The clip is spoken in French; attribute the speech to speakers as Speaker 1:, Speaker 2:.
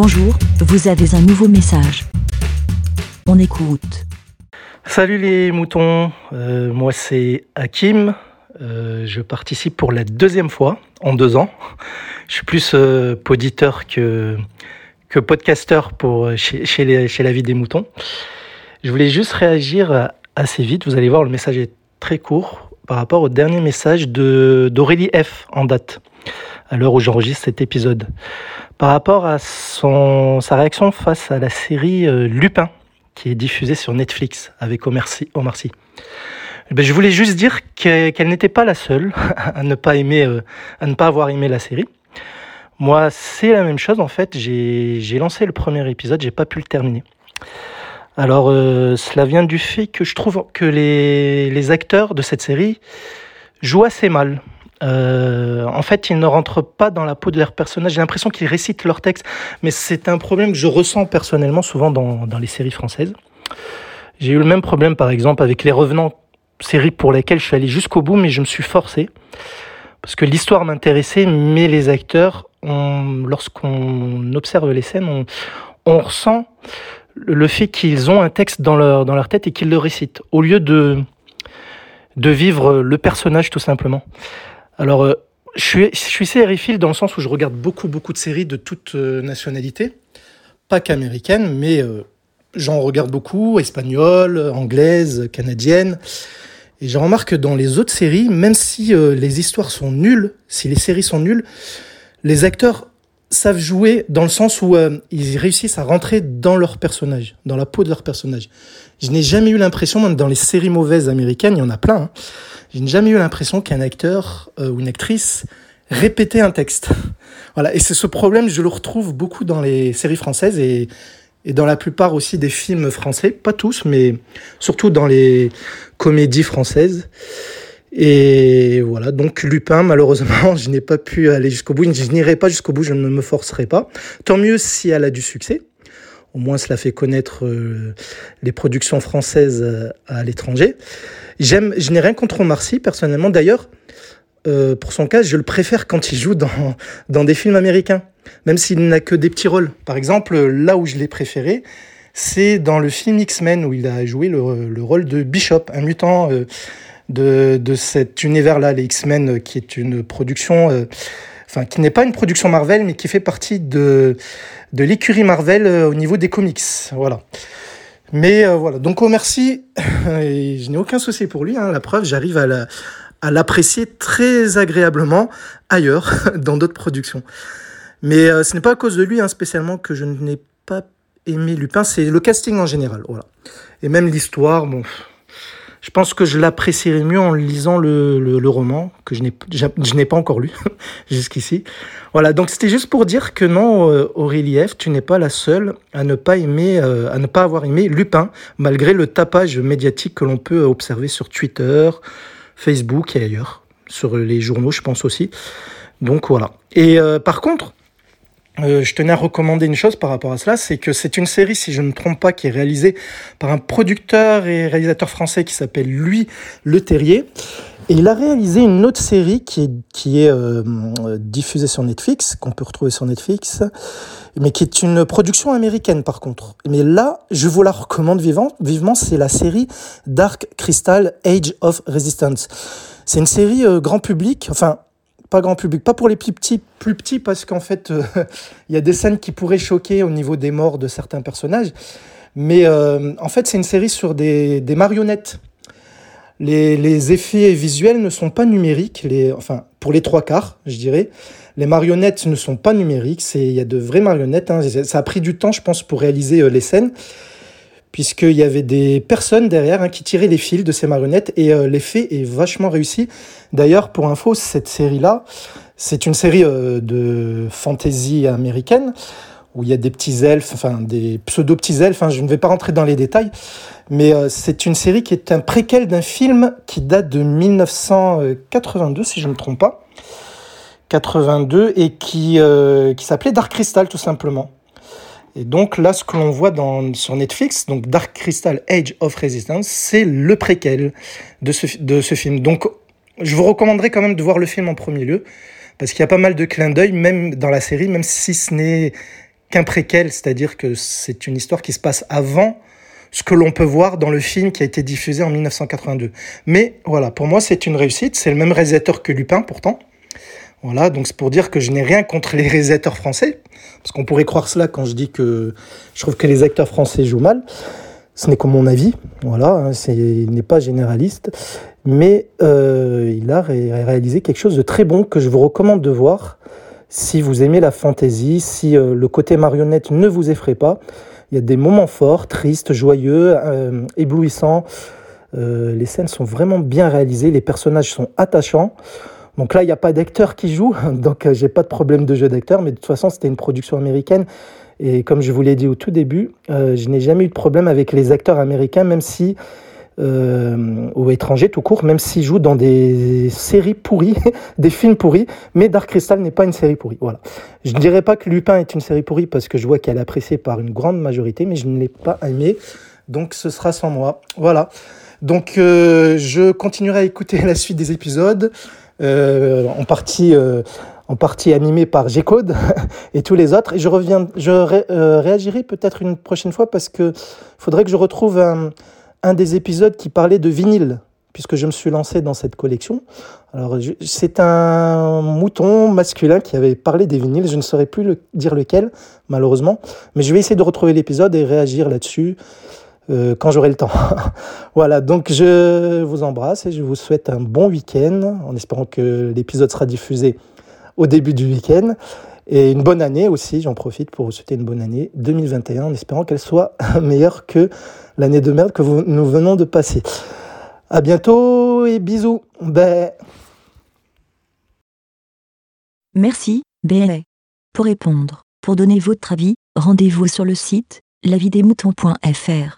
Speaker 1: Bonjour, vous avez un nouveau message. On écoute.
Speaker 2: Salut les moutons, euh, moi c'est Hakim. Euh, je participe pour la deuxième fois en deux ans. Je suis plus euh, que, podcasteur chez, chez la vie des moutons. Je voulais juste réagir assez vite. Vous allez voir, le message est très court par rapport au dernier message d'Aurélie F en date, à l'heure où j'enregistre cet épisode. Par rapport à sa réaction face à la série euh, Lupin, qui est diffusée sur Netflix avec Omar Sy. Sy. Ben, je voulais juste dire qu'elle n'était pas la seule à ne pas aimer, euh, à ne pas avoir aimé la série. Moi, c'est la même chose en fait. J'ai lancé le premier épisode, j'ai pas pu le terminer. Alors, euh, cela vient du fait que je trouve que les acteurs de cette série jouent assez mal. Euh, en fait, ils ne rentrent pas dans la peau de leurs personnages. J'ai l'impression qu'ils récitent leur texte, mais c'est un problème que je ressens personnellement souvent dans, les séries françaises. J'ai eu le même problème, par exemple, avec Les Revenants, série pour laquelle je suis allé jusqu'au bout, mais je me suis forcé parce que l'histoire m'intéressait, mais les acteurs, lorsqu'on observe les scènes, on, ressent le fait qu'ils ont un texte dans leur, leur tête et qu'ils le récitent, au lieu de vivre le personnage tout simplement. Alors, euh, je suis, je dans le sens où je regarde beaucoup, beaucoup de séries de toute euh, nationalité, pas qu'américaines, mais euh, j'en regarde beaucoup, espagnoles, anglaises, canadiennes. Et je remarque que dans les autres séries, même si les histoires sont nulles, si les séries sont nulles, les acteurs savent jouer dans le sens où euh, ils réussissent à rentrer dans leur personnage, dans la peau de leur personnage. Je n'ai jamais eu l'impression, même dans les séries mauvaises américaines, il y en a plein, hein, je n'ai jamais eu l'impression qu'un acteur euh, ou une actrice répétait un texte. voilà, et c'est ce problème, je le retrouve beaucoup dans les séries françaises et, et dans la plupart aussi des films français, pas tous, mais surtout dans les comédies françaises. Et voilà, donc Lupin, malheureusement, je n'ai pas pu aller jusqu'au bout. Je n'irai pas jusqu'au bout, je ne me forcerai pas. Tant mieux si elle a du succès. Au moins, cela fait connaître euh, les productions françaises euh, à l'étranger. J'aime, je n'ai rien contre Omar Sy, personnellement. D'ailleurs, euh, pour son cas, je le préfère quand il joue dans, dans des films américains, même s'il n'a que des petits rôles. Par exemple, là où je l'ai préféré, c'est dans le film X-Men, où il a joué le, le, rôle de Bishop, un mutant de, de cet univers-là, les X-Men, euh, qui est une production, euh, enfin, qui n'est pas une production Marvel, mais qui fait partie de, de l'écurie Marvel euh, au niveau des comics. Voilà. Mais voilà, donc oh merci, je n'ai aucun souci pour lui, hein, la preuve, j'arrive à à l'apprécier très agréablement ailleurs, dans d'autres productions. Mais ce n'est pas à cause de lui hein, spécialement que je n'ai pas aimé Lupin, c'est le casting en général, voilà. Et même l'histoire, bon, je pense que je l'apprécierais mieux en lisant le, roman, que je n'ai, je n'ai pas encore lu jusqu'ici. Voilà, donc c'était juste pour dire que non, euh, Aurélie F., tu n'es pas la seule à ne pas aimer, euh, à ne pas avoir aimé Lupin, malgré le tapage médiatique que l'on peut observer sur Twitter, Facebook et ailleurs, sur les journaux, je pense aussi. Donc voilà. Et euh, par contre, euh, je tenais à recommander une chose par rapport à cela, c'est que c'est une série, si je ne me trompe pas, qui est réalisée par un producteur et réalisateur français qui s'appelle Louis Le Terrier. Et il a réalisé une autre série qui est, qui est euh, diffusée sur Netflix, qu'on peut retrouver sur Netflix, mais qui est une production américaine par contre. Mais là, je vous la recommande vivant, vivement, c'est la série Dark Crystal Age of Resistance. C'est une série euh, grand public, enfin pas grand public, pas pour les plus petits, plus petits parce qu'en fait, euh, il y a des scènes qui pourraient choquer au niveau des morts de certains personnages. Mais euh, en fait, c'est une série sur des, marionnettes. Les, les, effets visuels ne sont pas numériques, les, enfin pour les trois quarts, je dirais. Les marionnettes ne sont pas numériques, il y a de vraies marionnettes. Hein. Ça a pris du temps, je pense, pour réaliser euh, les scènes puisqu'il y avait des personnes derrière hein, qui tiraient les fils de ces marionnettes et euh, l'effet est vachement réussi. D'ailleurs, pour info, cette série-là, c'est une série euh, de fantasy américaine où il y a des petits elfes, enfin des pseudo-petits elfes, hein, je ne vais pas rentrer dans les détails, mais euh, c'est une série qui est un préquel d'un film qui date de 1982, si je ne me trompe pas. 82 et qui, qui s'appelait Dark Crystal tout simplement. Et donc là, ce que l'on voit sur Netflix, donc Dark Crystal Age of Resistance, c'est le préquel de ce, de ce film. Donc je vous recommanderais quand même de voir le film en premier lieu, parce qu'il y a pas mal de clins d'œil, même dans la série, même si ce n'est qu'un préquel, c'est-à-dire que c'est une histoire qui se passe avant ce que l'on peut voir dans le film qui a été diffusé en 1982. Mais voilà, pour moi, c'est une réussite. C'est le même réalisateur que Lupin, pourtant. Voilà, donc c'est pour dire que je n'ai rien contre les réalisateurs français, parce qu'on pourrait croire cela quand je dis que je trouve que les acteurs français jouent mal. Ce n'est que mon avis, voilà, hein, il n'est pas généraliste, mais euh, il a réalisé quelque chose de très bon que je vous recommande de voir si vous aimez la fantaisie, si euh, le côté marionnette ne vous effraie pas. Il y a des moments forts, tristes, joyeux, euh, éblouissants. les scènes sont vraiment bien réalisées, les personnages sont attachants. Donc là, il n'y a pas d'acteur qui joue, donc euh, j'ai pas de problème de jeu d'acteur, mais de toute façon, c'était une production américaine. Et comme je vous l'ai dit au tout début, euh, je n'ai jamais eu de problème avec les acteurs américains, même si, euh, ou étrangers tout court, même s'ils jouent dans des séries pourries, des films pourris, mais Dark Crystal n'est pas une série pourrie. Voilà. Je ne dirais pas que Lupin est une série pourrie parce que je vois qu'elle est appréciée par une grande majorité, mais je ne l'ai pas aimée, donc ce sera sans moi. Voilà. Donc je continuerai à écouter la suite des épisodes. Euh, en partie euh, en partie animé par G-Code et tous les autres. Et je reviens, je euh, réagirai peut-être une prochaine fois parce que faudrait que je retrouve un, un, des épisodes qui parlait de vinyle, puisque je me suis lancé dans cette collection. Alors, c'est un mouton masculin qui avait parlé des vinyles. Je ne saurais plus le, dire lequel, malheureusement, mais je vais essayer de retrouver l'épisode et réagir là-dessus. Euh, quand j'aurai le temps. voilà, donc je vous embrasse et je vous souhaite un bon week-end en espérant que l'épisode sera diffusé au début du week-end. Et une bonne année aussi, j'en profite pour vous souhaiter une bonne année 2021 en espérant qu'elle soit meilleure que l'année de merde que nous venons de passer. À bientôt et bisous.
Speaker 1: Merci, BLA. Pour répondre, pour donner votre avis, rendez-vous sur le site lavidemouton.fr.